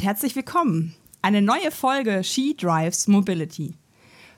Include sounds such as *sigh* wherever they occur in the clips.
Und herzlich willkommen. Eine neue Folge She Drives Mobility.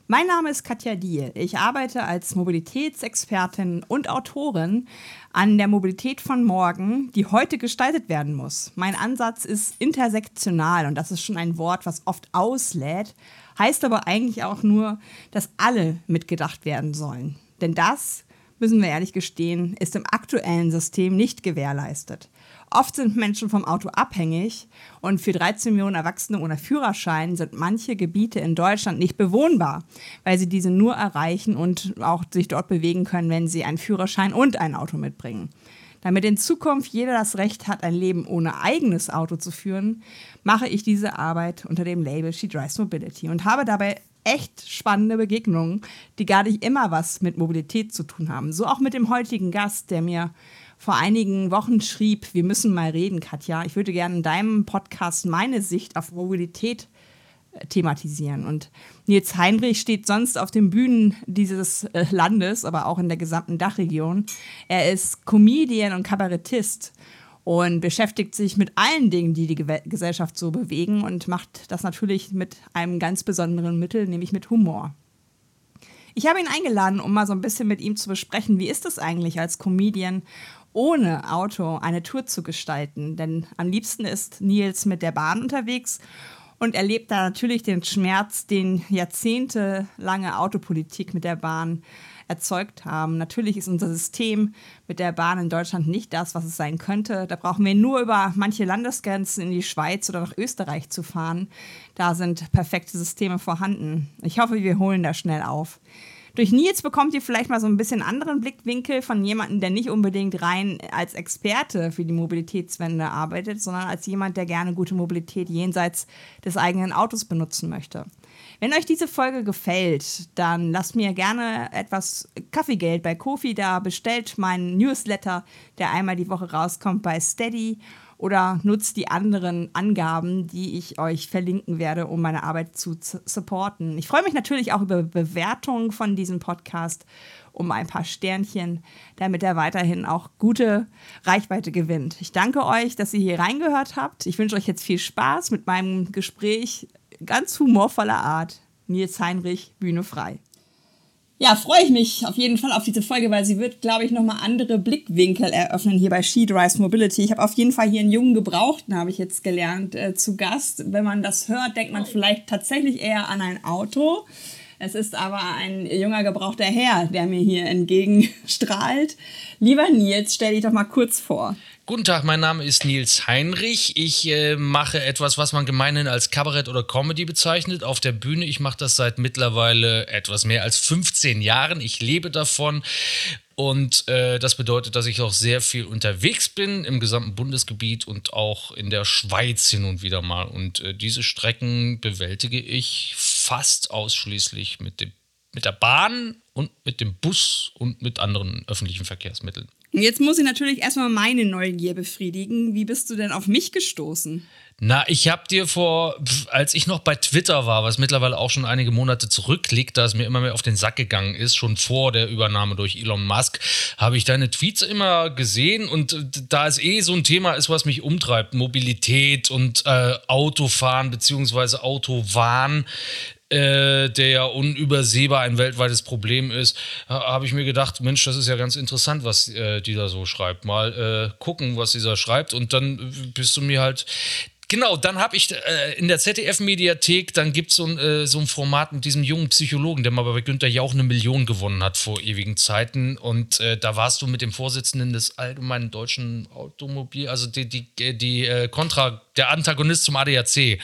Mein Name ist Katja Diel. Ich arbeite als Mobilitätsexpertin und Autorin an der Mobilität von morgen, die heute gestaltet werden muss. Mein Ansatz ist intersektional und das ist schon ein Wort, was oft auslädt, heißt aber eigentlich auch nur, dass alle mitgedacht werden sollen. Denn das, müssen wir ehrlich gestehen, ist im aktuellen System nicht gewährleistet. Oft sind Menschen vom Auto abhängig und für 13 Millionen Erwachsene ohne Führerschein sind manche Gebiete in Deutschland nicht bewohnbar, weil sie diese nur erreichen und auch sich dort bewegen können, wenn sie einen Führerschein und ein Auto mitbringen. Damit in Zukunft jeder das Recht hat, ein Leben ohne eigenes Auto zu führen, mache ich diese Arbeit unter dem Label She Drives Mobility und habe dabei echt spannende Begegnungen, die gar nicht immer was mit Mobilität zu tun haben. So auch mit dem heutigen Gast, der mir vor einigen Wochen schrieb, wir müssen mal reden, Katja. Ich würde gerne in deinem Podcast meine Sicht auf Mobilität äh, thematisieren. Und Nils Heinrich steht sonst auf den Bühnen dieses äh, Landes, aber auch in der gesamten Dachregion. Er ist Comedian und Kabarettist und beschäftigt sich mit allen Dingen, die die Gesellschaft so bewegen und macht das natürlich mit einem ganz besonderen Mittel, nämlich mit Humor. Ich habe ihn eingeladen, um mal so ein bisschen mit ihm zu besprechen, wie ist es eigentlich als Comedian ohne Auto eine Tour zu gestalten. Denn am liebsten ist Nils mit der Bahn unterwegs und erlebt da natürlich den Schmerz, den jahrzehntelange Autopolitik mit der Bahn erzeugt haben. Natürlich ist unser System mit der Bahn in Deutschland nicht das, was es sein könnte. Da brauchen wir nur über manche Landesgrenzen in die Schweiz oder nach Österreich zu fahren. Da sind perfekte Systeme vorhanden. Ich hoffe, wir holen das schnell auf. Durch Nils bekommt ihr vielleicht mal so ein bisschen anderen Blickwinkel von jemandem, der nicht unbedingt rein als Experte für die Mobilitätswende arbeitet, sondern als jemand, der gerne gute Mobilität jenseits des eigenen Autos benutzen möchte. Wenn euch diese Folge gefällt, dann lasst mir gerne etwas Kaffeegeld bei Kofi da, bestellt meinen Newsletter, der einmal die Woche rauskommt bei Steady oder nutzt die anderen Angaben, die ich euch verlinken werde, um meine Arbeit zu supporten. Ich freue mich natürlich auch über Bewertungen von diesem Podcast um ein paar Sternchen, damit er weiterhin auch gute Reichweite gewinnt. Ich danke euch, dass ihr hier reingehört habt. Ich wünsche euch jetzt viel Spaß mit meinem Gespräch ganz humorvoller Art. Nils Heinrich, Bühne frei ja, freue ich mich auf jeden Fall auf diese Folge, weil sie wird, glaube ich, nochmal andere Blickwinkel eröffnen hier bei She Drives Mobility. Ich habe auf jeden Fall hier einen jungen Gebrauchten, habe ich jetzt gelernt, äh, zu Gast. Wenn man das hört, denkt man vielleicht tatsächlich eher an ein Auto. Es ist aber ein junger gebrauchter Herr, der mir hier entgegenstrahlt. Lieber Nils, stell dich doch mal kurz vor. Guten Tag, mein Name ist Nils Heinrich. Ich äh, mache etwas, was man gemeinhin als Kabarett oder Comedy bezeichnet, auf der Bühne. Ich mache das seit mittlerweile etwas mehr als 15 Jahren. Ich lebe davon. Und äh, das bedeutet, dass ich auch sehr viel unterwegs bin im gesamten Bundesgebiet und auch in der Schweiz hin und wieder mal. Und äh, diese Strecken bewältige ich fast ausschließlich mit, dem, mit der Bahn und mit dem Bus und mit anderen öffentlichen Verkehrsmitteln. Jetzt muss ich natürlich erstmal meine Neugier befriedigen. Wie bist du denn auf mich gestoßen? Na, ich habe dir vor, als ich noch bei Twitter war, was mittlerweile auch schon einige Monate zurückliegt, da es mir immer mehr auf den Sack gegangen ist, schon vor der Übernahme durch Elon Musk, habe ich deine Tweets immer gesehen und da es eh so ein Thema ist, was mich umtreibt, Mobilität und äh, Autofahren bzw. Autowahn, äh, der ja unübersehbar ein weltweites Problem ist, habe ich mir gedacht, Mensch, das ist ja ganz interessant, was äh, die so schreibt. Mal äh, gucken, was dieser schreibt und dann bist du mir halt Genau, dann habe ich äh, in der ZDF-Mediathek, dann gibt so es äh, so ein Format mit diesem jungen Psychologen, der mal bei Günther Jauch eine Million gewonnen hat vor ewigen Zeiten. Und äh, da warst du mit dem Vorsitzenden des Allgemeinen Deutschen Automobil, also die, die, die äh, Kontra, der Antagonist zum ADAC.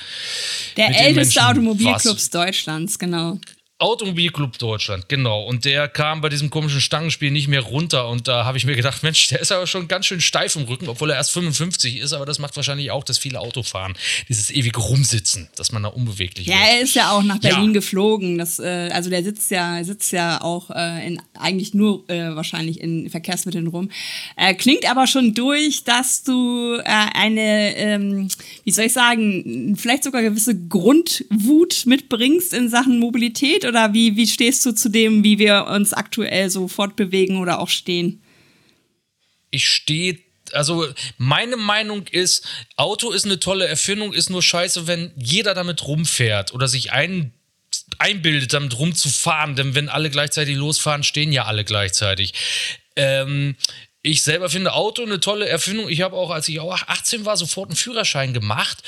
Der älteste Automobilclubs Deutschlands, genau. Automobilclub Deutschland, genau. Und der kam bei diesem komischen Stangenspiel nicht mehr runter. Und da habe ich mir gedacht, Mensch, der ist aber schon ganz schön steif im Rücken, obwohl er erst 55 ist. Aber das macht wahrscheinlich auch das viele Autofahren. Dieses ewige Rumsitzen, dass man da unbeweglich ja, wird. Ja, er ist ja auch nach Berlin ja. geflogen. Das, äh, also der sitzt ja, sitzt ja auch äh, in, eigentlich nur äh, wahrscheinlich in Verkehrsmitteln rum. Klingt aber schon durch, dass du äh, eine, ähm, wie soll ich sagen, vielleicht sogar gewisse Grundwut mitbringst in Sachen Mobilität oder wie, wie stehst du zu dem, wie wir uns aktuell so fortbewegen oder auch stehen? Ich stehe also meine Meinung ist, Auto ist eine tolle Erfindung, ist nur scheiße, wenn jeder damit rumfährt oder sich ein, einbildet, damit rumzufahren. Denn wenn alle gleichzeitig losfahren, stehen ja alle gleichzeitig. Ähm, ich selber finde Auto eine tolle Erfindung. Ich habe auch, als ich auch 18 war, sofort einen Führerschein gemacht,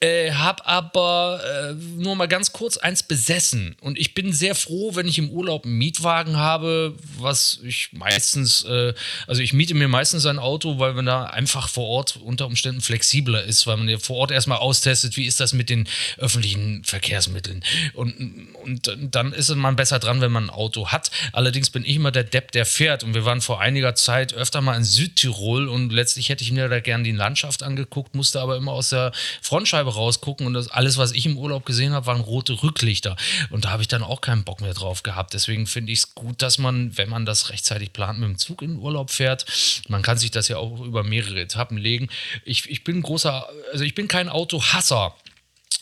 äh, habe aber äh, nur mal ganz kurz eins besessen. Und ich bin sehr froh, wenn ich im Urlaub einen Mietwagen habe, was ich meistens, äh, also ich miete mir meistens ein Auto, weil man da einfach vor Ort unter Umständen flexibler ist, weil man ja vor Ort erstmal austestet, wie ist das mit den öffentlichen Verkehrsmitteln. Und, und dann ist man besser dran, wenn man ein Auto hat. Allerdings bin ich immer der Depp, der fährt. Und wir waren vor einiger Zeit öfter mal in Südtirol und letztlich hätte ich mir da gerne die Landschaft angeguckt, musste aber immer aus der Frontscheibe rausgucken und das, alles, was ich im Urlaub gesehen habe, waren rote Rücklichter. Und da habe ich dann auch keinen Bock mehr drauf gehabt. Deswegen finde ich es gut, dass man, wenn man das rechtzeitig plant, mit dem Zug in den Urlaub fährt, man kann sich das ja auch über mehrere Etappen legen. Ich, ich bin großer, also ich bin kein Autohasser.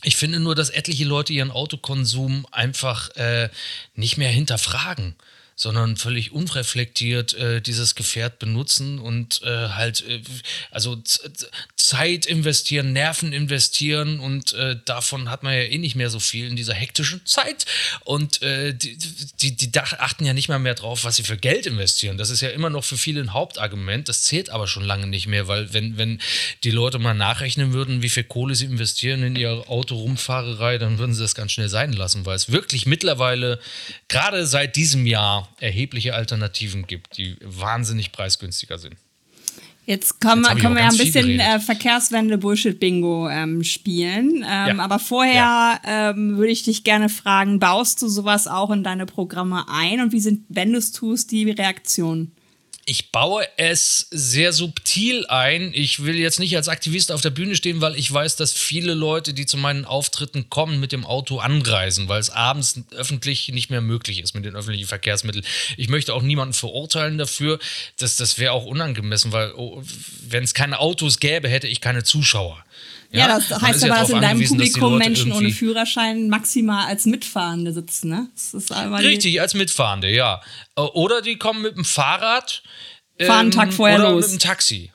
Ich finde nur, dass etliche Leute ihren Autokonsum einfach äh, nicht mehr hinterfragen sondern völlig unreflektiert äh, dieses Gefährt benutzen und äh, halt, äh, also Zeit investieren, Nerven investieren und äh, davon hat man ja eh nicht mehr so viel in dieser hektischen Zeit. Und äh, die, die, die achten ja nicht mal mehr drauf, was sie für Geld investieren. Das ist ja immer noch für viele ein Hauptargument. Das zählt aber schon lange nicht mehr, weil wenn, wenn die Leute mal nachrechnen würden, wie viel Kohle sie investieren in ihre Autorumfahrerei, dann würden sie das ganz schnell sein lassen, weil es wirklich mittlerweile, gerade seit diesem Jahr, erhebliche Alternativen gibt, die wahnsinnig preisgünstiger sind. Jetzt können, Jetzt wir, können wir ja ein bisschen äh, Verkehrswende-Bullshit-Bingo ähm, spielen. Ähm, ja. Aber vorher ja. ähm, würde ich dich gerne fragen, baust du sowas auch in deine Programme ein und wie sind, wenn du es tust, die Reaktionen? Ich baue es sehr subtil ein. Ich will jetzt nicht als Aktivist auf der Bühne stehen, weil ich weiß, dass viele Leute, die zu meinen Auftritten kommen, mit dem Auto anreisen, weil es abends öffentlich nicht mehr möglich ist mit den öffentlichen Verkehrsmitteln. Ich möchte auch niemanden verurteilen dafür. Das, das wäre auch unangemessen, weil oh, wenn es keine Autos gäbe, hätte ich keine Zuschauer. Ja, ja das heißt aber, dass in deinem Publikum Menschen ohne Führerschein maximal als Mitfahrende sitzen, ne? Richtig, als Mitfahrende, ja. Äh, oder die kommen mit dem Fahrrad. Fahren einen Tag ähm, vorher oder los. mit dem Taxi.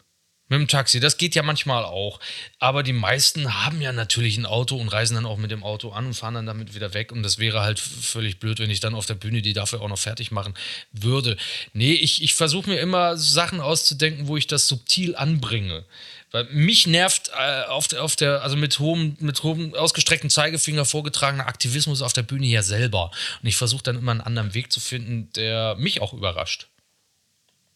Mit dem Taxi, das geht ja manchmal auch. Aber die meisten haben ja natürlich ein Auto und reisen dann auch mit dem Auto an und fahren dann damit wieder weg. Und das wäre halt völlig blöd, wenn ich dann auf der Bühne die dafür auch noch fertig machen würde. Nee, ich, ich versuche mir immer Sachen auszudenken, wo ich das subtil anbringe. Weil mich nervt äh, auf, der, auf der, also mit hohem, mit hohem ausgestreckten Zeigefinger vorgetragener Aktivismus auf der Bühne ja selber. Und ich versuche dann immer einen anderen Weg zu finden, der mich auch überrascht.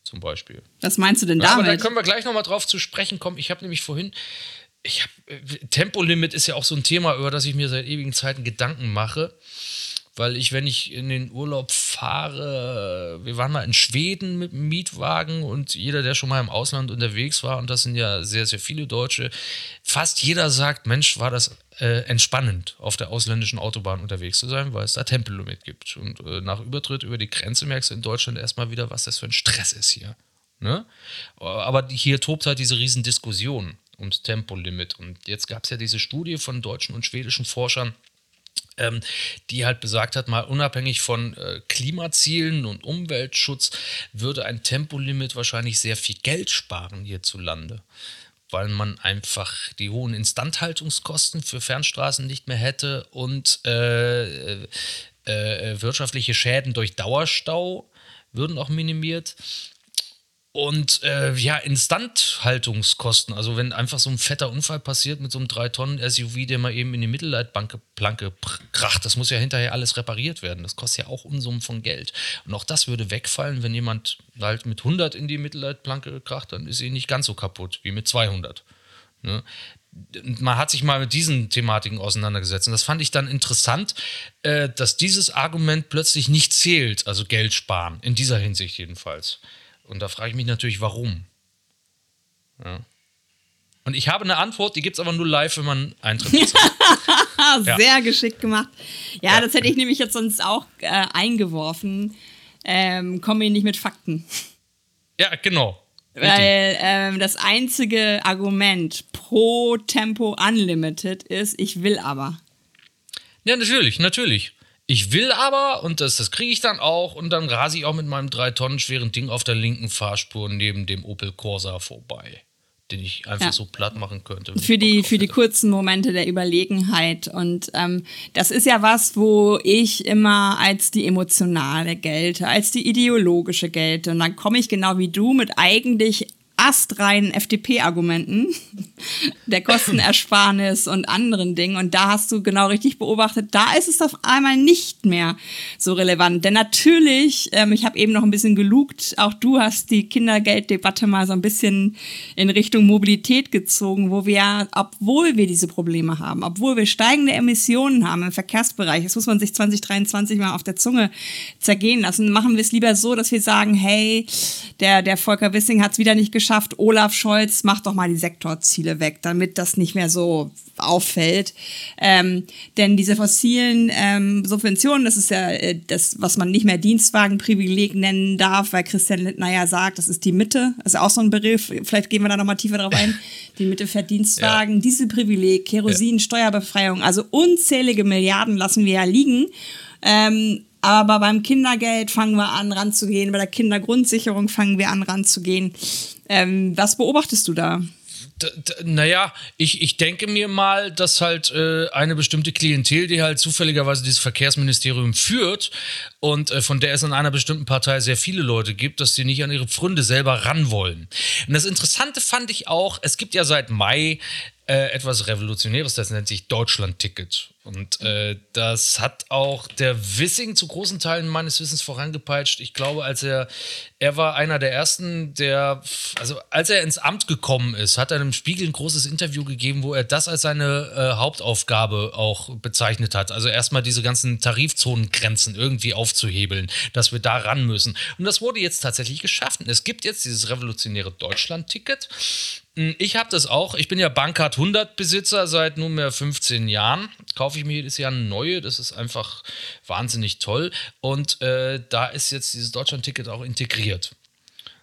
Zum Beispiel. Was meinst du denn damit? aber da können wir gleich nochmal drauf zu sprechen kommen. Ich habe nämlich vorhin, ich habe, äh, Tempolimit ist ja auch so ein Thema, über das ich mir seit ewigen Zeiten Gedanken mache weil ich, wenn ich in den Urlaub fahre, wir waren mal in Schweden mit dem Mietwagen und jeder, der schon mal im Ausland unterwegs war, und das sind ja sehr, sehr viele Deutsche, fast jeder sagt, Mensch, war das äh, entspannend, auf der ausländischen Autobahn unterwegs zu sein, weil es da Tempolimit gibt. Und äh, nach Übertritt über die Grenze merkst du in Deutschland erstmal wieder, was das für ein Stress ist hier. Ne? Aber hier tobt halt diese Riesendiskussion ums Tempolimit. Und jetzt gab es ja diese Studie von deutschen und schwedischen Forschern, die halt besagt hat, mal unabhängig von äh, Klimazielen und Umweltschutz würde ein Tempolimit wahrscheinlich sehr viel Geld sparen hierzulande weil man einfach die hohen Instandhaltungskosten für Fernstraßen nicht mehr hätte und äh, äh, äh wirtschaftliche Schäden durch Dauerstau würden auch minimiert. Und äh, ja, Instandhaltungskosten, also wenn einfach so ein fetter Unfall passiert mit so einem 3-Tonnen-SUV, der mal eben in die Mittelleitplanke kracht, das muss ja hinterher alles repariert werden. Das kostet ja auch Unsummen von Geld. Und auch das würde wegfallen, wenn jemand halt mit 100 in die Mittelleitplanke kracht, dann ist sie nicht ganz so kaputt wie mit 200. Ne? man hat sich mal mit diesen Thematiken auseinandergesetzt. Und das fand ich dann interessant, äh, dass dieses Argument plötzlich nicht zählt, also Geld sparen, in dieser Hinsicht jedenfalls. Und da frage ich mich natürlich, warum. Ja. Und ich habe eine Antwort, die gibt es aber nur live, wenn man Eintritt *laughs* Sehr ja. geschickt gemacht. Ja, ja, das hätte ich nämlich jetzt sonst auch äh, eingeworfen. Ähm, komme ich nicht mit Fakten. Ja, genau. Weil ähm, das einzige Argument pro Tempo Unlimited ist, ich will aber. Ja, natürlich, natürlich. Ich will aber, und das, das kriege ich dann auch, und dann rase ich auch mit meinem drei Tonnen schweren Ding auf der linken Fahrspur neben dem Opel Corsa vorbei. den ich einfach ja. so platt machen könnte. Für die, für die kurzen Momente der Überlegenheit. Und ähm, das ist ja was, wo ich immer als die emotionale gelte, als die ideologische gelte. Und dann komme ich genau wie du mit eigentlich astreinen FDP-Argumenten *laughs* der Kostenersparnis und anderen Dingen. Und da hast du genau richtig beobachtet, da ist es auf einmal nicht mehr so relevant. Denn natürlich, ähm, ich habe eben noch ein bisschen gelugt, auch du hast die Kindergelddebatte mal so ein bisschen in Richtung Mobilität gezogen, wo wir, obwohl wir diese Probleme haben, obwohl wir steigende Emissionen haben im Verkehrsbereich, das muss man sich 2023 mal auf der Zunge zergehen lassen, machen wir es lieber so, dass wir sagen, hey, der, der Volker Wissing hat es wieder nicht geschafft, geschafft, Olaf Scholz, macht doch mal die Sektorziele weg, damit das nicht mehr so auffällt. Ähm, denn diese fossilen ähm, Subventionen, das ist ja äh, das, was man nicht mehr Dienstwagenprivileg nennen darf, weil Christian Lindner ja sagt, das ist die Mitte. Das ist auch so ein Begriff, vielleicht gehen wir da nochmal tiefer drauf ein. *laughs* Die Mitte fährt Dienstwagen, ja. Dieselprivileg, Kerosin, ja. Steuerbefreiung, also unzählige Milliarden lassen wir ja liegen. Ähm, aber beim Kindergeld fangen wir an ranzugehen, bei der Kindergrundsicherung fangen wir an ranzugehen. Ähm, was beobachtest du da? naja, ich, ich denke mir mal, dass halt äh, eine bestimmte Klientel, die halt zufälligerweise dieses Verkehrsministerium führt und äh, von der es in einer bestimmten Partei sehr viele Leute gibt, dass sie nicht an ihre Pfründe selber ran wollen. Und das Interessante fand ich auch, es gibt ja seit Mai äh, etwas Revolutionäres, das nennt sich Deutschland-Ticket. Und äh, das hat auch der Wissing zu großen Teilen meines Wissens vorangepeitscht. Ich glaube, als er, er war einer der ersten, der, also als er ins Amt gekommen ist, hat er im Spiegel ein großes Interview gegeben, wo er das als seine äh, Hauptaufgabe auch bezeichnet hat. Also erstmal diese ganzen Tarifzonengrenzen irgendwie aufzuhebeln, dass wir da ran müssen. Und das wurde jetzt tatsächlich geschafft. Und es gibt jetzt dieses revolutionäre Deutschland-Ticket. Hm, ich habe das auch. Ich bin ja Bankcard 100 Besitzer seit nunmehr 15 Jahren. Kaufe ich mir jedes Jahr eine neue. Das ist einfach wahnsinnig toll. Und äh, da ist jetzt dieses Deutschland-Ticket auch integriert.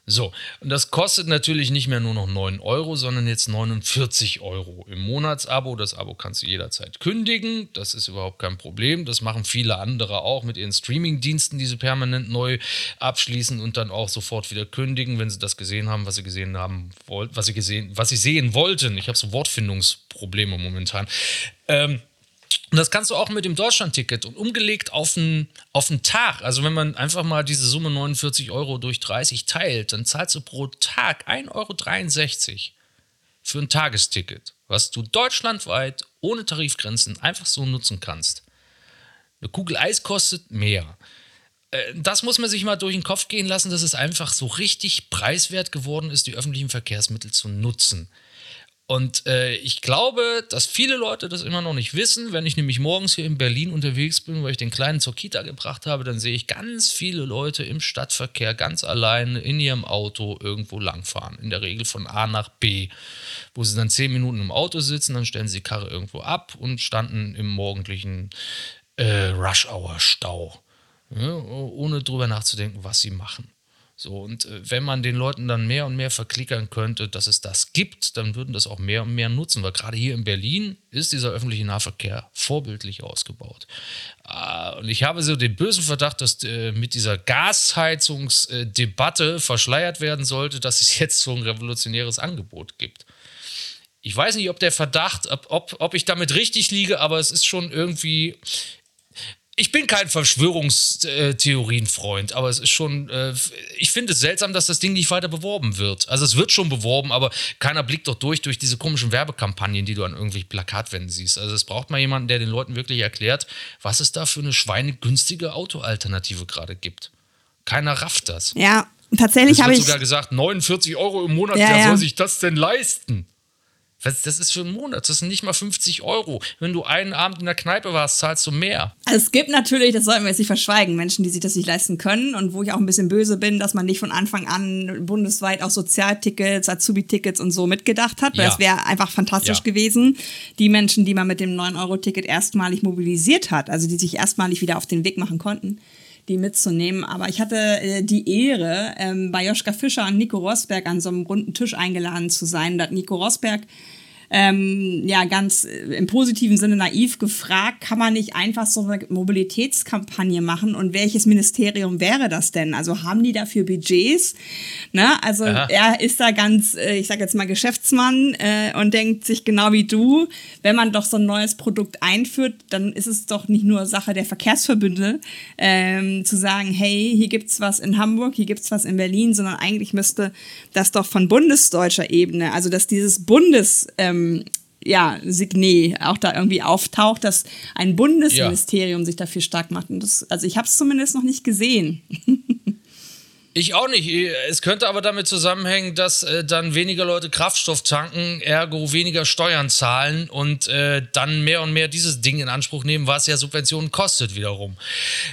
So, und das kostet natürlich nicht mehr nur noch 9 Euro, sondern jetzt 49 Euro im Monatsabo. Das Abo kannst du jederzeit kündigen. Das ist überhaupt kein Problem. Das machen viele andere auch mit ihren Streaming-Diensten, die sie permanent neu abschließen und dann auch sofort wieder kündigen, wenn sie das gesehen haben, was sie gesehen haben wollten, was sie gesehen, was sie sehen wollten. Ich habe so Wortfindungsprobleme momentan. Ähm, und das kannst du auch mit dem Deutschland-Ticket und umgelegt auf einen, auf einen Tag. Also wenn man einfach mal diese Summe 49 Euro durch 30 teilt, dann zahlst du pro Tag 1,63 Euro für ein Tagesticket, was du deutschlandweit ohne Tarifgrenzen einfach so nutzen kannst. Eine Kugel Eis kostet mehr. Äh, das muss man sich mal durch den Kopf gehen lassen, dass es einfach so richtig preiswert geworden ist, die öffentlichen Verkehrsmittel zu nutzen. Und äh, ich glaube, dass viele Leute das immer noch nicht wissen. Wenn ich nämlich morgens hier in Berlin unterwegs bin, weil ich den Kleinen zur Kita gebracht habe, dann sehe ich ganz viele Leute im Stadtverkehr ganz allein in ihrem Auto irgendwo langfahren. In der Regel von A nach B, wo sie dann zehn Minuten im Auto sitzen, dann stellen sie die Karre irgendwo ab und standen im morgendlichen äh, Rush-Hour-Stau. Ja, ohne drüber nachzudenken, was sie machen. So, und äh, wenn man den Leuten dann mehr und mehr verklickern könnte, dass es das gibt, dann würden das auch mehr und mehr nutzen, weil gerade hier in Berlin ist dieser öffentliche Nahverkehr vorbildlich ausgebaut. Äh, und ich habe so den bösen Verdacht, dass äh, mit dieser Gasheizungsdebatte verschleiert werden sollte, dass es jetzt so ein revolutionäres Angebot gibt. Ich weiß nicht, ob der Verdacht, ob, ob, ob ich damit richtig liege, aber es ist schon irgendwie ich bin kein Verschwörungstheorienfreund, aber es ist schon, äh, ich finde es seltsam, dass das Ding nicht weiter beworben wird. Also es wird schon beworben, aber keiner blickt doch durch durch diese komischen Werbekampagnen, die du an irgendwelchen Plakatwänden siehst. Also es braucht mal jemanden, der den Leuten wirklich erklärt, was es da für eine schweinegünstige Autoalternative gerade gibt. Keiner rafft das. Ja, tatsächlich habe ich sogar gesagt, 49 Euro im Monat, ja, wer ja. soll sich das denn leisten? Was, das ist für einen Monat, das sind nicht mal 50 Euro. Wenn du einen Abend in der Kneipe warst, zahlst du mehr. Also es gibt natürlich, das sollten wir jetzt nicht verschweigen, Menschen, die sich das nicht leisten können und wo ich auch ein bisschen böse bin, dass man nicht von Anfang an bundesweit auch Sozialtickets, Azubi-Tickets und so mitgedacht hat, weil ja. das wäre einfach fantastisch ja. gewesen. Die Menschen, die man mit dem 9-Euro-Ticket erstmalig mobilisiert hat, also die sich erstmalig wieder auf den Weg machen konnten die mitzunehmen. Aber ich hatte äh, die Ehre, ähm, bei Joschka Fischer und Nico Rosberg an so einem runden Tisch eingeladen zu sein. Da hat Nico Rosberg ähm, ja ganz äh, im positiven Sinne naiv gefragt, kann man nicht einfach so eine Mobilitätskampagne machen und welches Ministerium wäre das denn? Also haben die dafür Budgets? Ne? Also Aha. er ist da ganz, äh, ich sage jetzt mal Geschäftsmann äh, und denkt sich genau wie du, wenn man doch so ein neues Produkt einführt, dann ist es doch nicht nur Sache der Verkehrsverbünde ähm, zu sagen, hey, hier gibt's was in Hamburg, hier gibt's was in Berlin, sondern eigentlich müsste das doch von bundesdeutscher Ebene, also dass dieses Bundes ähm, ja, Signet auch da irgendwie auftaucht, dass ein Bundesministerium ja. sich dafür stark macht. Und das, also ich habe es zumindest noch nicht gesehen. *laughs* Ich auch nicht. Es könnte aber damit zusammenhängen, dass äh, dann weniger Leute Kraftstoff tanken, ergo weniger Steuern zahlen und äh, dann mehr und mehr dieses Ding in Anspruch nehmen, was ja Subventionen kostet wiederum.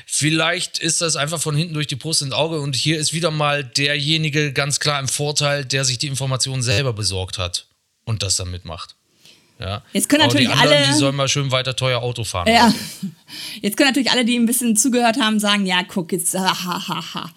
Vielleicht ist das einfach von hinten durch die Brust ins Auge und hier ist wieder mal derjenige ganz klar im Vorteil, der sich die Informationen selber besorgt hat und das dann mitmacht. Ja. Jetzt können natürlich die anderen, alle. Die sollen mal schön weiter teuer Auto fahren. Ja. *laughs* Jetzt können natürlich alle, die ein bisschen zugehört haben, sagen: Ja, guck, jetzt, ha, ha, ha.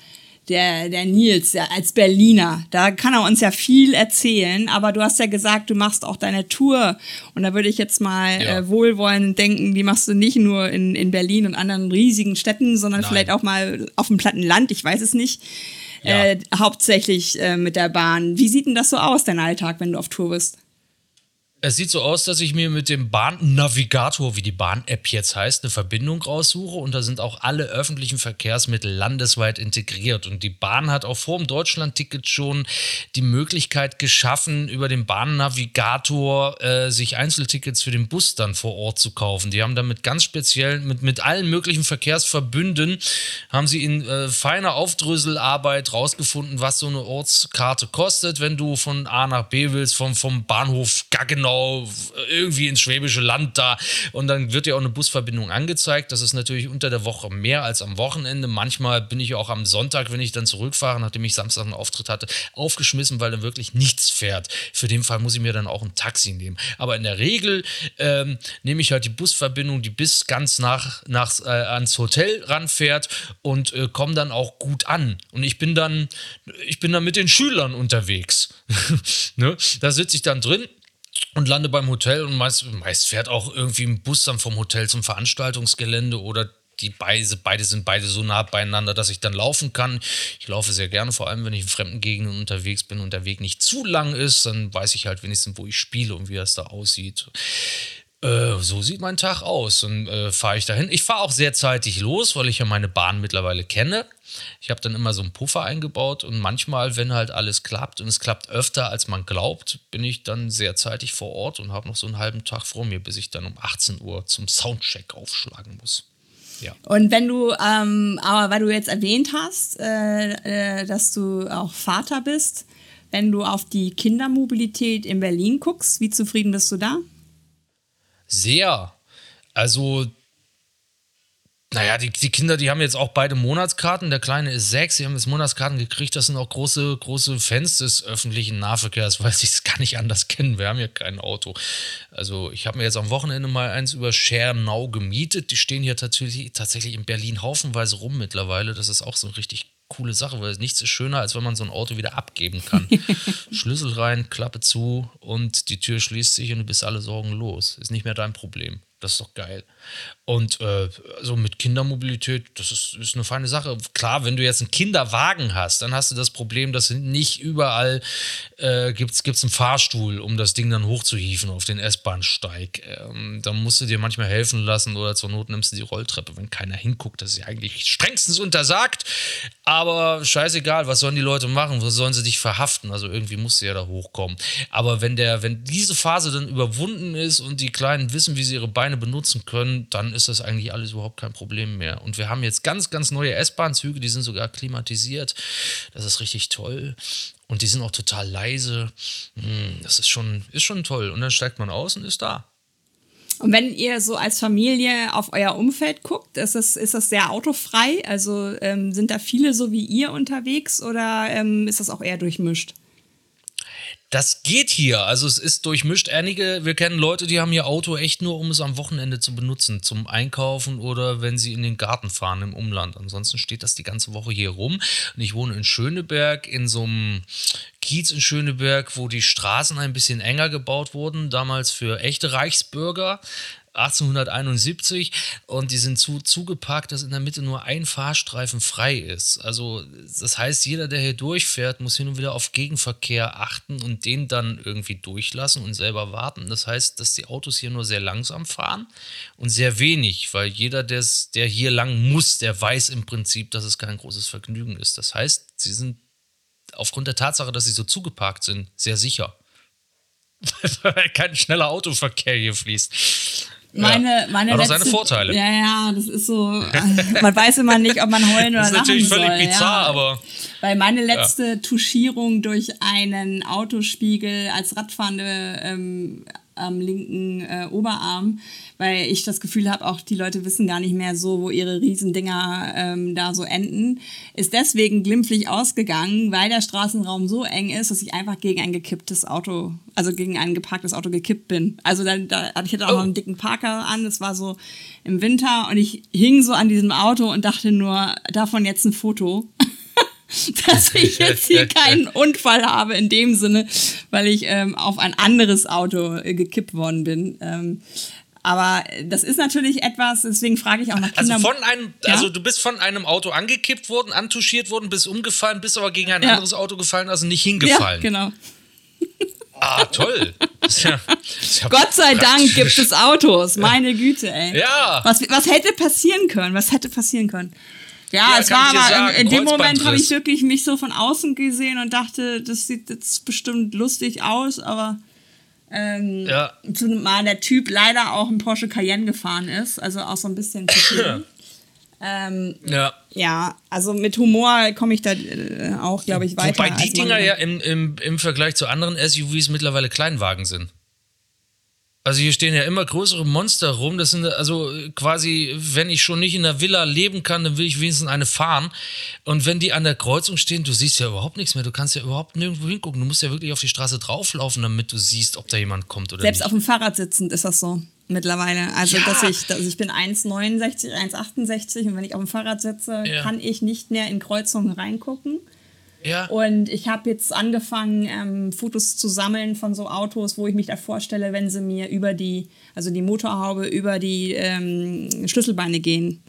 Der, der Nils, ja, als Berliner, da kann er uns ja viel erzählen, aber du hast ja gesagt, du machst auch deine Tour. Und da würde ich jetzt mal ja. äh, wohlwollend denken, die machst du nicht nur in, in Berlin und anderen riesigen Städten, sondern Nein. vielleicht auch mal auf dem platten Land, ich weiß es nicht. Ja. Äh, hauptsächlich äh, mit der Bahn. Wie sieht denn das so aus, dein Alltag, wenn du auf Tour bist? Es sieht so aus, dass ich mir mit dem Bahnnavigator, wie die Bahn-App jetzt heißt, eine Verbindung raussuche und da sind auch alle öffentlichen Verkehrsmittel landesweit integriert. Und die Bahn hat auch vor dem Deutschland-Ticket schon die Möglichkeit geschaffen, über den Bahnnavigator äh, sich Einzeltickets für den Bus dann vor Ort zu kaufen. Die haben damit ganz speziell, mit, mit allen möglichen Verkehrsverbünden, haben sie in äh, feiner Aufdröselarbeit rausgefunden, was so eine Ortskarte kostet, wenn du von A nach B willst, vom, vom Bahnhof Gaggenau genau irgendwie ins schwäbische Land da. Und dann wird ja auch eine Busverbindung angezeigt. Das ist natürlich unter der Woche mehr als am Wochenende. Manchmal bin ich auch am Sonntag, wenn ich dann zurückfahre, nachdem ich Samstag einen Auftritt hatte, aufgeschmissen, weil dann wirklich nichts fährt. Für den Fall muss ich mir dann auch ein Taxi nehmen. Aber in der Regel ähm, nehme ich halt die Busverbindung, die bis ganz nach, nach äh, ans Hotel ranfährt und äh, komme dann auch gut an. Und ich bin dann, ich bin dann mit den Schülern unterwegs. *laughs* ne? Da sitze ich dann drin und lande beim Hotel und meist, meist fährt auch irgendwie ein Bus dann vom Hotel zum Veranstaltungsgelände oder die beide, beide sind beide so nah beieinander, dass ich dann laufen kann. Ich laufe sehr gerne, vor allem wenn ich in fremden Gegenden unterwegs bin und der Weg nicht zu lang ist, dann weiß ich halt wenigstens, wo ich spiele und wie das da aussieht. Äh, so sieht mein Tag aus. Und äh, fahre ich dahin. Ich fahre auch sehr zeitig los, weil ich ja meine Bahn mittlerweile kenne. Ich habe dann immer so einen Puffer eingebaut und manchmal, wenn halt alles klappt und es klappt öfter als man glaubt, bin ich dann sehr zeitig vor Ort und habe noch so einen halben Tag vor mir, bis ich dann um 18 Uhr zum Soundcheck aufschlagen muss. Ja. Und wenn du, ähm, aber weil du jetzt erwähnt hast, äh, äh, dass du auch Vater bist, wenn du auf die Kindermobilität in Berlin guckst, wie zufrieden bist du da? Sehr. Also naja, die, die Kinder, die haben jetzt auch beide Monatskarten. Der Kleine ist sechs, sie haben jetzt Monatskarten gekriegt. Das sind auch große, große Fans des öffentlichen Nahverkehrs, weil sie es gar nicht anders kennen. Wir haben ja kein Auto. Also ich habe mir jetzt am Wochenende mal eins über ShareNow gemietet. Die stehen hier tatsächlich, tatsächlich in Berlin haufenweise rum mittlerweile. Das ist auch so eine richtig coole Sache, weil nichts ist schöner, als wenn man so ein Auto wieder abgeben kann. *laughs* Schlüssel rein, Klappe zu und die Tür schließt sich und du bist alle Sorgen los. Ist nicht mehr dein Problem. Das ist doch geil. Und äh, so mit Kindermobilität, das ist, ist eine feine Sache. Klar, wenn du jetzt einen Kinderwagen hast, dann hast du das Problem, dass nicht überall äh, gibt es einen Fahrstuhl, um das Ding dann hochzuhieven auf den S-Bahnsteig. Ähm, da musst du dir manchmal helfen lassen oder zur Not nimmst du die Rolltreppe, wenn keiner hinguckt. Das ist ja eigentlich strengstens untersagt. Aber scheißegal, was sollen die Leute machen? Was sollen sie dich verhaften? Also irgendwie musst du ja da hochkommen. Aber wenn, der, wenn diese Phase dann überwunden ist und die Kleinen wissen, wie sie ihre Beine benutzen können, dann ist das eigentlich alles überhaupt kein Problem mehr. Und wir haben jetzt ganz, ganz neue S-Bahn-Züge, die sind sogar klimatisiert. Das ist richtig toll. Und die sind auch total leise. Hm, das ist schon, ist schon toll. Und dann steigt man aus und ist da. Und wenn ihr so als Familie auf euer Umfeld guckt, ist das, ist das sehr autofrei? Also ähm, sind da viele so wie ihr unterwegs oder ähm, ist das auch eher durchmischt? Das geht hier. Also es ist durchmischt. Einige, wir kennen Leute, die haben ihr Auto echt nur, um es am Wochenende zu benutzen, zum Einkaufen oder wenn sie in den Garten fahren im Umland. Ansonsten steht das die ganze Woche hier rum. Und ich wohne in Schöneberg, in so einem Kiez in Schöneberg, wo die Straßen ein bisschen enger gebaut wurden, damals für echte Reichsbürger. 1871 und die sind zu, zugepackt, dass in der Mitte nur ein Fahrstreifen frei ist. Also das heißt, jeder, der hier durchfährt, muss hin und wieder auf Gegenverkehr achten und den dann irgendwie durchlassen und selber warten. Das heißt, dass die Autos hier nur sehr langsam fahren und sehr wenig, weil jeder, der hier lang muss, der weiß im Prinzip, dass es kein großes Vergnügen ist. Das heißt, sie sind aufgrund der Tatsache, dass sie so zugeparkt sind, sehr sicher. *laughs* Weil kein schneller Autoverkehr hier fließt meine, meine Hat auch seine Vorteile. Ja, ja, das ist so. *laughs* Man weiß immer nicht, ob man heulen *laughs* oder lachen soll. Das ist natürlich völlig soll, bizarr, ja. aber. Weil meine letzte ja. Tuschierung durch einen Autospiegel als Radfahrende ähm, am linken äh, Oberarm, weil ich das Gefühl habe, auch die Leute wissen gar nicht mehr so, wo ihre Riesendinger ähm, da so enden, ist deswegen glimpflich ausgegangen, weil der Straßenraum so eng ist, dass ich einfach gegen ein gekipptes Auto, also gegen ein geparktes Auto gekippt bin. Also da, da ich hatte auch oh. noch einen dicken Parker an, das war so im Winter und ich hing so an diesem Auto und dachte nur, davon jetzt ein Foto. *laughs* *laughs* dass ich jetzt hier keinen Unfall habe in dem Sinne, weil ich ähm, auf ein anderes Auto äh, gekippt worden bin. Ähm, aber das ist natürlich etwas, deswegen frage ich auch nach Kindern. Also von einem, ja? also du bist von einem Auto angekippt worden, antuschiert worden, bist umgefallen, bist aber gegen ein ja. anderes Auto gefallen, also nicht hingefallen. Ja, genau. Ah, toll. *laughs* Ja, Gott sei Dank gibt es Autos. Meine Güte, ey. Ja. Was, was hätte passieren können? Was hätte passieren können? Ja, ja es war aber sagen, in, in dem Moment habe ich wirklich mich so von außen gesehen und dachte, das sieht jetzt bestimmt lustig aus, aber ähm, ja. zumal der Typ leider auch ein Porsche Cayenne gefahren ist, also auch so ein bisschen zu viel. *clears throat* ähm, ja. Ja, also mit Humor komme ich da äh, auch, glaube ich, weiter. Wobei die Dinger ja im, im, im Vergleich zu anderen SUVs mittlerweile Kleinwagen sind. Also hier stehen ja immer größere Monster rum. Das sind also quasi, wenn ich schon nicht in der Villa leben kann, dann will ich wenigstens eine fahren. Und wenn die an der Kreuzung stehen, du siehst ja überhaupt nichts mehr. Du kannst ja überhaupt nirgendwo hingucken. Du musst ja wirklich auf die Straße drauflaufen, damit du siehst, ob da jemand kommt oder Selbst nicht. auf dem Fahrrad sitzend ist das so mittlerweile. Also, ja. dass ich, dass ich bin 1,69, 1,68 und wenn ich auf dem Fahrrad sitze, ja. kann ich nicht mehr in Kreuzungen reingucken. Ja. Und ich habe jetzt angefangen, ähm, Fotos zu sammeln von so Autos, wo ich mich da vorstelle, wenn sie mir über die, also die Motorhaube, über die ähm, Schlüsselbeine gehen.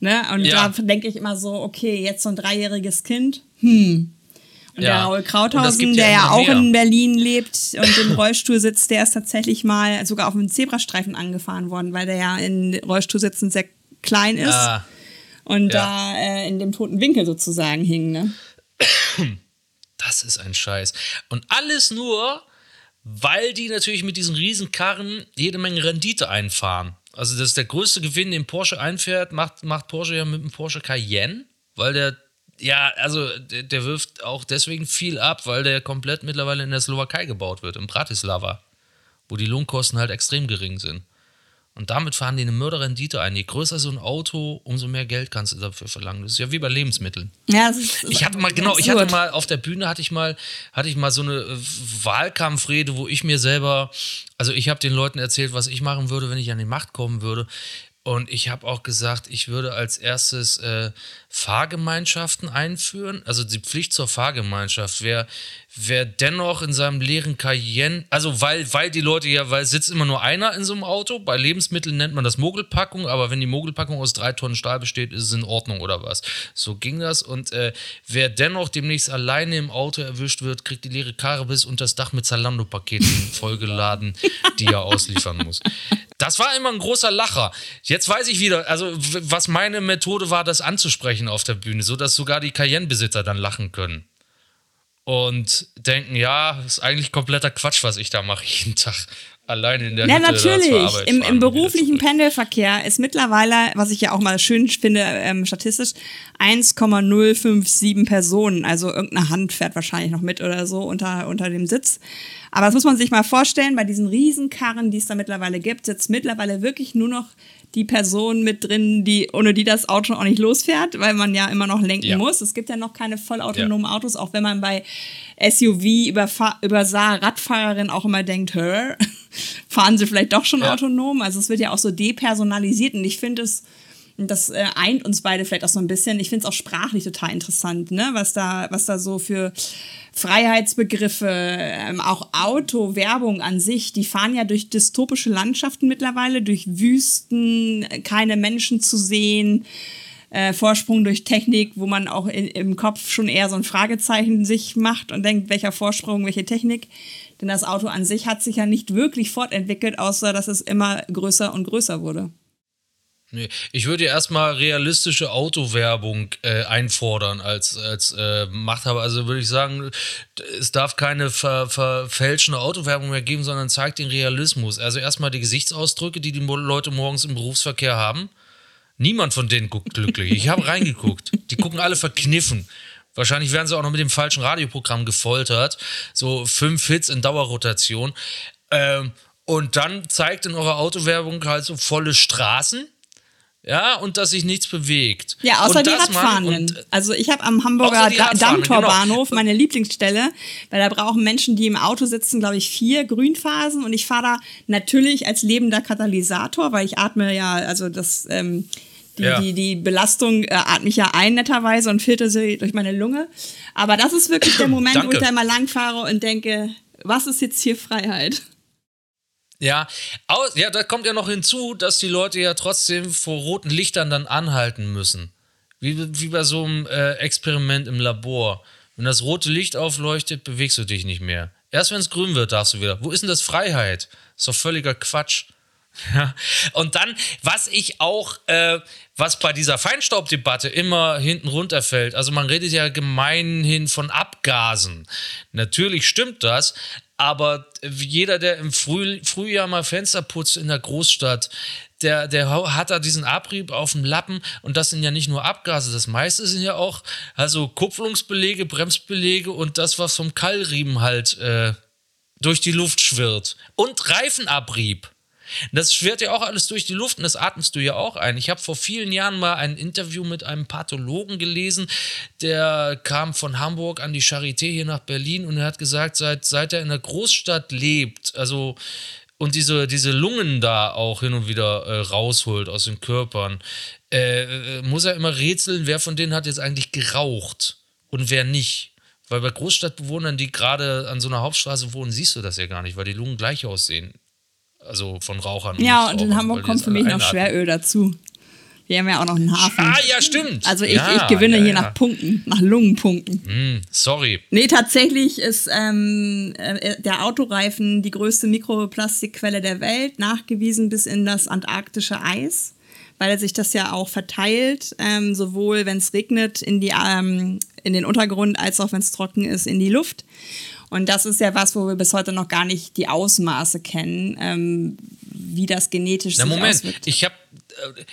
Ne? Und ja. da denke ich immer so, okay, jetzt so ein dreijähriges Kind, hm. Und ja. der Raul Krauthausen, der ja auch mehr. in Berlin lebt und im *laughs* Rollstuhl sitzt, der ist tatsächlich mal sogar auf einem Zebrastreifen angefahren worden, weil der ja in Rollstuhl sitzend sehr klein ist. Ah. Und da äh, in dem toten Winkel sozusagen hing, ne? *coughs* Das ist ein Scheiß. Und alles nur, weil die natürlich mit diesen Riesenkarren jede Menge Rendite einfahren. Also das ist der größte Gewinn, den Porsche einfährt, macht, macht Porsche ja mit dem Porsche Cayenne, weil der, ja, also der, der wirft auch deswegen viel ab, weil der komplett mittlerweile in der Slowakei gebaut wird, in Bratislava, wo die Lohnkosten halt extrem gering sind. Und damit fahren die eine Mörderrendite ein. Je größer so ein Auto, umso mehr Geld kannst du dafür verlangen. Das ist ja wie bei Lebensmitteln. Ja, das ist, das ich hatte mal, genau, ich hatte mal auf der Bühne hatte ich mal, hatte ich mal so eine äh, Wahlkampfrede, wo ich mir selber, also ich habe den Leuten erzählt, was ich machen würde, wenn ich an die Macht kommen würde. Und ich habe auch gesagt, ich würde als erstes äh, Fahrgemeinschaften einführen, also die Pflicht zur Fahrgemeinschaft. Wer, wer dennoch in seinem leeren Cayenne, also weil, weil die Leute ja, weil sitzt immer nur einer in so einem Auto, bei Lebensmitteln nennt man das Mogelpackung, aber wenn die Mogelpackung aus drei Tonnen Stahl besteht, ist es in Ordnung oder was. So ging das und äh, wer dennoch demnächst alleine im Auto erwischt wird, kriegt die leere Karre bis unter das Dach mit Zalando-Paketen *laughs* vollgeladen, die er ausliefern muss. Das war immer ein großer Lacher. Jetzt weiß ich wieder, also was meine Methode war, das anzusprechen auf der Bühne, sodass sogar die Cayenne-Besitzer dann lachen können. Und denken, ja, ist eigentlich kompletter Quatsch, was ich da mache jeden Tag. Alleine in der Ja, Hütte natürlich. Im, Im beruflichen. Pendelverkehr ist mittlerweile, was ich ja auch mal schön finde, ähm, statistisch, 1,057 Personen. Also irgendeine Hand fährt wahrscheinlich noch mit oder so unter, unter dem Sitz. Aber das muss man sich mal vorstellen, bei diesen Riesenkarren, die es da mittlerweile gibt, sitzt mittlerweile wirklich nur noch die Person mit drin, die, ohne die das Auto auch nicht losfährt, weil man ja immer noch lenken Ja. muss. Es gibt ja noch keine vollautonomen Autos, auch wenn man bei SUV übersah Radfahrerin auch immer denkt, hör, fahren sie vielleicht doch schon Ja. autonom. Also es wird ja auch so depersonalisiert und ich finde es, und das äh, eint uns beide vielleicht auch so ein bisschen. Ich finde es auch sprachlich total interessant, ne? was, da, was da so für Freiheitsbegriffe, ähm, auch Autowerbung an sich, die fahren ja durch dystopische Landschaften mittlerweile, durch Wüsten, keine Menschen zu sehen, äh, Vorsprung durch Technik, wo man auch in, im Kopf schon eher so ein Fragezeichen sich macht und denkt, welcher Vorsprung, welche Technik. Denn das Auto an sich hat sich ja nicht wirklich fortentwickelt, außer dass es immer größer und größer wurde. Nee, ich würde erstmal realistische Autowerbung äh, einfordern als, als äh, Machthaber. Also würde ich sagen, es darf keine ver, verfälschende Autowerbung mehr geben, sondern zeigt den Realismus. Also erstmal die Gesichtsausdrücke, die die Leute morgens im Berufsverkehr haben. Niemand von denen guckt glücklich. Ich habe reingeguckt. Die gucken alle verkniffen. Wahrscheinlich werden sie auch noch mit dem falschen Radioprogramm gefoltert. So fünf Hits in Dauerrotation. Ähm, und dann zeigt in eurer Autowerbung halt so volle Straßen. Ja, und dass sich nichts bewegt. Ja, außer und die Radfahrenden. und- also ich habe am Hamburger Radfahrenden, Dammtorbahnhof genau. meine Lieblingsstelle, weil da brauchen Menschen, die im Auto sitzen, glaube ich, vier Grünphasen und ich fahre da natürlich als lebender Katalysator, weil ich atme ja, also das, ähm, die, Ja. die, die Belastung äh, atme ich ja ein netterweise und filter sie durch meine Lunge. Aber das ist wirklich der *coughs* Moment, wo ich da immer langfahre und denke, was ist jetzt hier Freiheit? Ja, aus, ja, da kommt ja noch hinzu, dass die Leute ja trotzdem vor roten Lichtern dann anhalten müssen. Wie, wie bei so einem äh, Experiment im Labor. Wenn das rote Licht aufleuchtet, bewegst du dich nicht mehr. Erst wenn es grün wird, darfst du wieder. Wo ist denn das Freiheit? Ist doch völliger Quatsch. Und dann, was ich auch, äh, was bei dieser Feinstaubdebatte immer hinten runterfällt, also man redet ja gemeinhin von Abgasen. Natürlich stimmt das, aber jeder, der im Früh, Frühjahr mal Fenster putzt in der Großstadt, der, der hat da diesen Abrieb auf dem Lappen und das sind ja nicht nur Abgase, das meiste sind ja auch also Kupplungsbelege, Bremsbelege und das, was vom Keilriemen halt äh, durch die Luft schwirrt. Und Reifenabrieb. Das schwirrt ja auch alles durch die Luft und das atmest du ja auch ein. Ich habe vor vielen Jahren mal ein Interview mit einem Pathologen gelesen, der kam von Hamburg an die Charité hier nach Berlin und er hat gesagt, seit, seit er in der Großstadt lebt, also und diese, diese Lungen da auch hin und wieder äh, rausholt aus den Körpern, äh, äh, muss er immer rätseln, wer von denen hat jetzt eigentlich geraucht und wer nicht. Weil bei Großstadtbewohnern, die gerade an so einer Hauptstraße wohnen, siehst du das ja gar nicht, weil die Lungen gleich aussehen. Also von Rauchern. Ja, und in Hamburg kommt für mich noch. Schweröl dazu. Wir haben ja auch noch einen Hafen. Ah, ja, stimmt. Also ich, ja, ich gewinne ja, hier ja. nach Punkten, nach Lungenpunkten. Hm, sorry. Nee, tatsächlich ist ähm, äh, der Autoreifen die größte Mikroplastikquelle der Welt, nachgewiesen bis in das antarktische Eis, weil sich das ja auch verteilt, ähm, sowohl wenn es regnet in, die, ähm, in den Untergrund, als auch wenn es trocken ist in die Luft. Und das ist ja was, wo wir bis heute noch gar nicht die Ausmaße kennen, ähm, wie das genetisch Na, sich Moment, auswirkt. ich habe,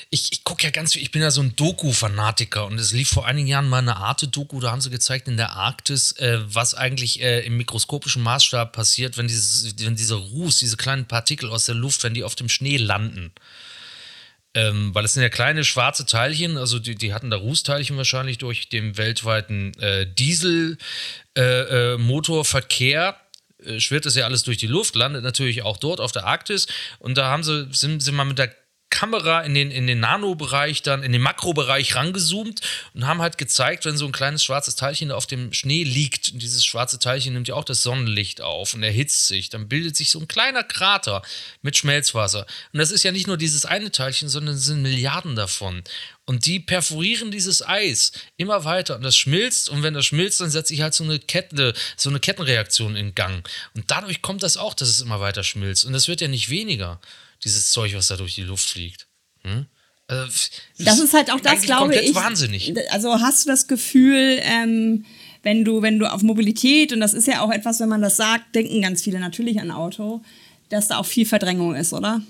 ich, ich gucke ja ganz viel, ich bin ja so ein Doku-Fanatiker und es lief vor einigen Jahren mal eine Arte-Doku, da haben sie gezeigt in der Arktis, äh, was eigentlich äh, im mikroskopischen Maßstab passiert, wenn, dieses, wenn diese Ruß, diese kleinen Partikel aus der Luft, wenn die auf dem Schnee landen. Ähm, weil es sind ja kleine schwarze Teilchen, also die, die hatten da Rußteilchen wahrscheinlich durch den weltweiten äh, Dieselmotorverkehr. Äh, Motorverkehr äh, schwirrt das ja alles durch die Luft, landet natürlich auch dort auf der Arktis. Und da haben sie, sind, sind mal mit der Kamera in den, in den Nanobereich, dann in den Makrobereich rangezoomt und haben halt gezeigt, wenn so ein kleines schwarzes Teilchen auf dem Schnee liegt, und dieses schwarze Teilchen nimmt ja auch das Sonnenlicht auf und erhitzt sich, dann bildet sich so ein kleiner Krater mit Schmelzwasser. Und das ist ja nicht nur dieses eine Teilchen, sondern es sind Milliarden davon. Und die perforieren dieses Eis immer weiter und das schmilzt und wenn das schmilzt, dann setzt sich halt so eine Kette, so eine Kettenreaktion in Gang. Und dadurch kommt das auch, dass es immer weiter schmilzt. Und das wird ja nicht weniger, dieses Zeug, was da durch die Luft fliegt. Hm? Also, Das ist halt auch das, glaube ich. wahnsinnig. Also hast du das Gefühl, ähm, wenn du, wenn du auf Mobilität, und das ist ja auch etwas, wenn man das sagt, denken ganz viele natürlich an Auto, dass da auch viel Verdrängung ist, oder?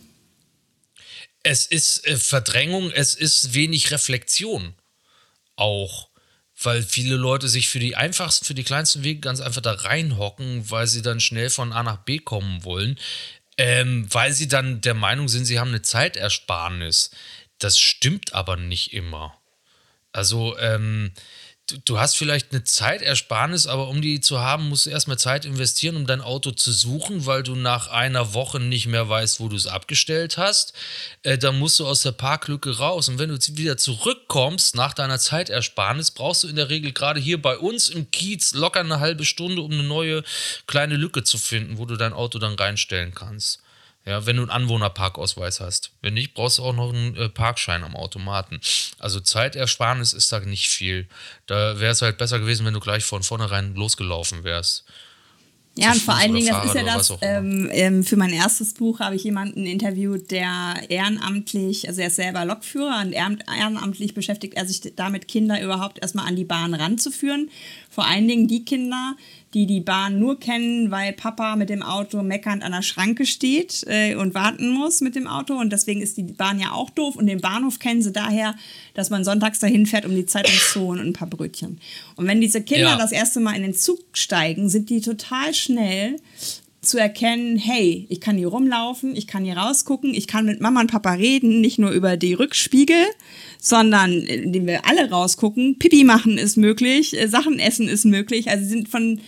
Es ist äh, Verdrängung, es ist wenig Reflexion auch weil viele Leute sich für die einfachsten, für die kleinsten Wege ganz einfach da reinhocken, weil sie dann schnell von A nach B kommen wollen, ähm, weil sie dann der Meinung sind, sie haben eine Zeitersparnis. Das stimmt aber nicht immer. Also, ähm, du hast vielleicht eine Zeitersparnis, aber um die zu haben, musst du erstmal Zeit investieren, um dein Auto zu suchen, weil du nach einer Woche nicht mehr weißt, wo du es abgestellt hast. Äh, dann musst du aus der Parklücke raus. Und wenn du wieder zurückkommst nach deiner Zeitersparnis, brauchst du in der Regel gerade hier bei uns im Kiez locker eine halbe Stunde, um eine neue kleine Lücke zu finden, wo du dein Auto dann reinstellen kannst. Ja, wenn du einen Anwohnerparkausweis hast. Wenn nicht, brauchst du auch noch einen äh, Parkschein am Automaten. Also Zeitersparnis ist da nicht viel. Da wäre es halt besser gewesen, wenn du gleich von vornherein losgelaufen wärst. Ja, und vor allen Dingen, das ist ja das, ähm, ähm, für mein erstes Buch habe ich jemanden interviewt, der ehrenamtlich, also er ist selber Lokführer und ehrenamtlich beschäftigt er sich damit, Kinder überhaupt erstmal an die Bahn ranzuführen. Vor allen Dingen die Kinder, die die Bahn nur kennen, weil Papa mit dem Auto meckernd an der Schranke steht äh, und warten muss mit dem Auto. Und deswegen ist die Bahn ja auch doof. Und den Bahnhof kennen sie daher, dass man sonntags dahin fährt, um die Zeitung zu holen und ein paar Brötchen. Und wenn diese Kinder ja. das erste Mal in den Zug steigen, sind die total schnell zu erkennen, hey, ich kann hier rumlaufen, ich kann hier rausgucken, ich kann mit Mama und Papa reden, nicht nur über die Rückspiegel, sondern indem wir alle rausgucken. Pipi machen ist möglich, äh, Sachen essen ist möglich. Also sind von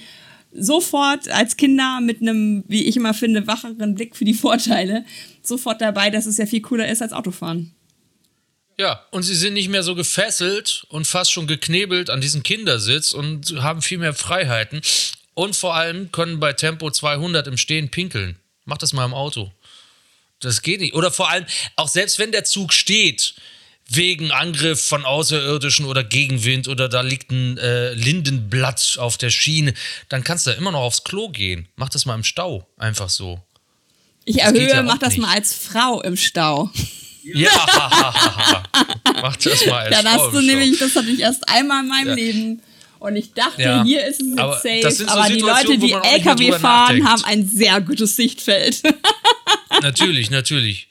sofort als Kinder mit einem, wie ich immer finde, wacheren Blick für die Vorteile sofort dabei, dass es ja viel cooler ist als Autofahren. Ja, und sie sind nicht mehr so gefesselt und fast schon geknebelt an diesem Kindersitz und haben viel mehr Freiheiten. Und vor allem können bei Tempo 200 im Stehen pinkeln. Mach das mal im Auto. Das geht nicht. Oder vor allem, auch selbst wenn der Zug steht, wegen Angriff von Außerirdischen oder Gegenwind oder da liegt ein äh, Lindenblatt auf der Schiene, dann kannst du da immer noch aufs Klo gehen. Mach das mal im Stau. Einfach so. Ich das erhöhe, ja mach das nicht. mal als Frau im Stau. Ja, *laughs* mach das mal als Dann Frau hast du nämlich, das hatte ich erst einmal in meinem ja. Leben und ich dachte, ja, hier ist es jetzt aber safe, so aber die Leute, die LKW fahren, nachdenkt. haben ein sehr gutes Sichtfeld. *laughs* natürlich, natürlich.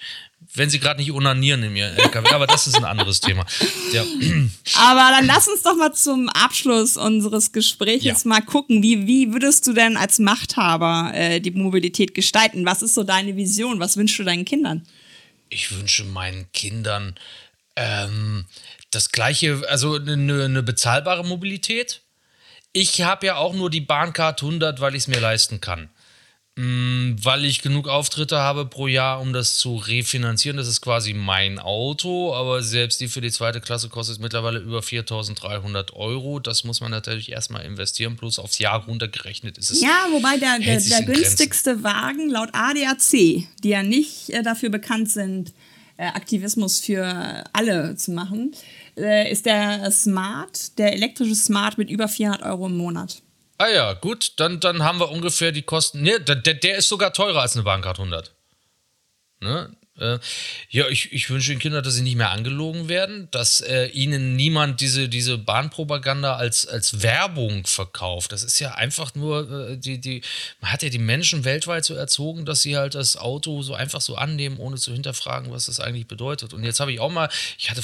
Wenn sie gerade nicht unanieren in ihrem LKW, aber das ist ein anderes Thema. Ja. *clears throat* Aber dann lass uns doch mal zum Abschluss unseres Gesprächs ja. mal gucken, wie, wie würdest du denn als Machthaber äh, die Mobilität gestalten? Was ist so deine Vision? Was wünschst du deinen Kindern? Ich wünsche meinen Kindern ähm, das gleiche, also eine, eine bezahlbare Mobilität. Ich habe ja auch nur die Bahncard 100, weil ich es mir leisten kann. Mm, weil ich genug Auftritte habe pro Jahr, um das zu refinanzieren. Das ist quasi mein Auto, aber selbst die für die zweite Klasse kostet mittlerweile über 4300 Euro. Das muss man natürlich erstmal investieren, plus aufs Jahr runtergerechnet ist es. Ja, wobei der, der, der günstigste Wagen laut ADAC, die ja nicht äh, dafür bekannt sind, äh, Aktivismus für alle zu machen, äh, ist der Smart, der elektrische Smart mit über 400 Euro im Monat. Ah ja, gut, dann, dann haben wir ungefähr die Kosten. Ne, der, der ist sogar teurer als eine Bahncard 100. Ne? Äh, ja, ich, ich wünsche den Kindern, dass sie nicht mehr angelogen werden, dass äh, ihnen niemand diese, diese Bahnpropaganda als, als Werbung verkauft. Das ist ja einfach nur, äh, die, die, man hat ja die Menschen weltweit so erzogen, dass sie halt das Auto so einfach so annehmen, ohne zu hinterfragen, was das eigentlich bedeutet. Und jetzt habe ich auch mal, ich hatte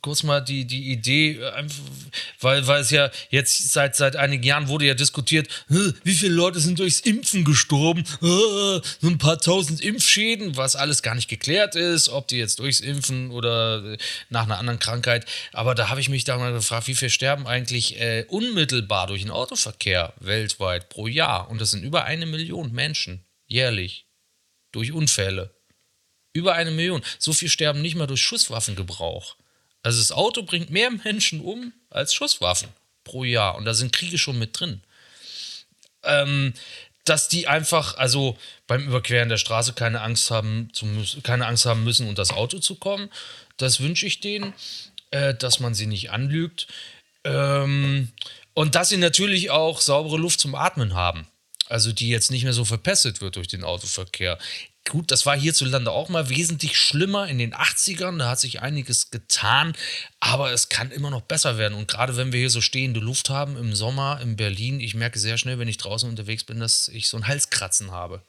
kurz mal die, die Idee, äh, weil, weil es ja jetzt seit, seit einigen Jahren wurde ja diskutiert, wie viele Leute sind durchs Impfen gestorben, so ein paar tausend Impfschäden, was alles gar nicht geklärt geklärt ist, ob die jetzt durchs Impfen oder äh, nach einer anderen Krankheit. Aber da habe ich mich da mal gefragt, wie viel sterben eigentlich äh, unmittelbar durch den Autoverkehr weltweit pro Jahr? Und das sind über eine Million Menschen jährlich durch Unfälle. Über eine Million. So viel sterben nicht mal durch Schusswaffengebrauch. Also das Auto bringt mehr Menschen um als Schusswaffen pro Jahr. Und da sind Kriege schon mit drin. Ähm, dass die einfach, also beim Überqueren der Straße keine Angst haben, zu, keine Angst haben müssen, unter das Auto zu kommen. Das wünsche ich denen, äh, dass man sie nicht anlügt. Ähm, und dass sie natürlich auch saubere Luft zum Atmen haben. Also die jetzt nicht mehr so verpestet wird durch den Autoverkehr. Gut, das war hierzulande auch mal wesentlich schlimmer in den 80ern. Da hat sich einiges getan, aber es kann immer noch besser werden. Und gerade wenn wir hier so stehende Luft haben im Sommer in Berlin, ich merke sehr schnell, wenn ich draußen unterwegs bin, dass ich so ein Halskratzen habe.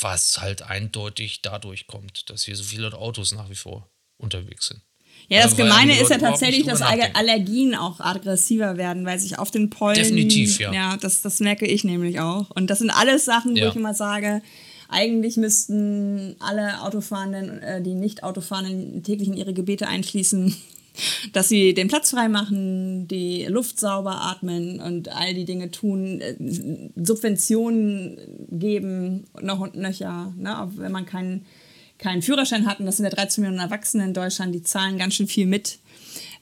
was halt eindeutig dadurch kommt, dass hier so viele Autos nach wie vor unterwegs sind. Ja, das also, Gemeine ist ja tatsächlich, dass Allergien auch aggressiver werden, weil sich auf den Pollen. Definitiv, ja. Ja, das, das merke ich nämlich auch. Und das sind alles Sachen, wo ja. ich immer sage, eigentlich müssten alle Autofahrenden, äh, die nicht Autofahrenden täglich in ihre Gebete einschließen, *laughs* dass sie den Platz frei machen, die Luft sauber atmen und all die Dinge tun, äh, Subventionen geben, noch und nöcher, ne? wenn man keinen keinen Führerschein hat, und das sind ja 13 Millionen Erwachsene in Deutschland, die zahlen ganz schön viel mit.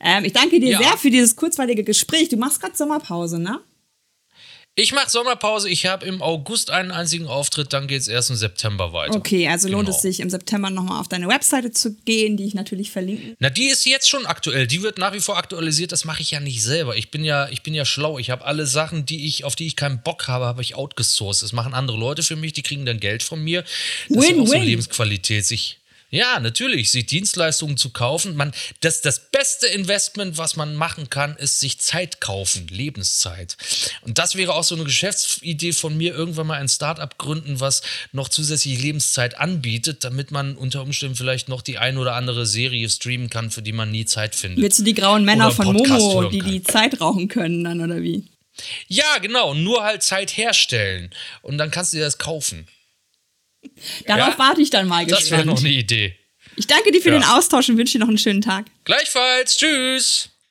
Ähm, ich danke dir ja. sehr für dieses kurzweilige Gespräch. Du machst gerade Sommerpause, ne? Ich mache Sommerpause. Ich habe im August einen einzigen Auftritt, dann geht es erst im September weiter. Okay, also genau. lohnt es sich im September nochmal auf deine Webseite zu gehen, die ich natürlich verlinke. Na, die ist jetzt schon aktuell. Die wird nach wie vor aktualisiert. Das mache ich ja nicht selber. Ich bin ja, ich bin ja schlau. Ich habe alle Sachen, die ich, auf die ich keinen Bock habe, habe ich outgesourced. Das machen andere Leute für mich. Die kriegen dann Geld von mir. Das win, ist auch so Lebensqualität. Sich ja, natürlich, sich Dienstleistungen zu kaufen. Man, das, das beste Investment, was man machen kann, ist sich Zeit kaufen, Lebenszeit. Und das wäre auch so eine Geschäftsidee von mir, irgendwann mal ein Startup gründen, was noch zusätzliche Lebenszeit anbietet, damit man unter Umständen vielleicht noch die ein oder andere Serie streamen kann, für die man nie Zeit findet. Willst du die grauen Männer von Momo, die die Zeit rauchen können dann, oder wie? Ja, genau, nur halt Zeit herstellen. Und dann kannst du dir das kaufen. *laughs* Darauf ja? warte ich dann mal gespannt. Das wäre noch eine Idee. Ich danke dir für ja. den Austausch und wünsche dir noch einen schönen Tag. Gleichfalls. Tschüss.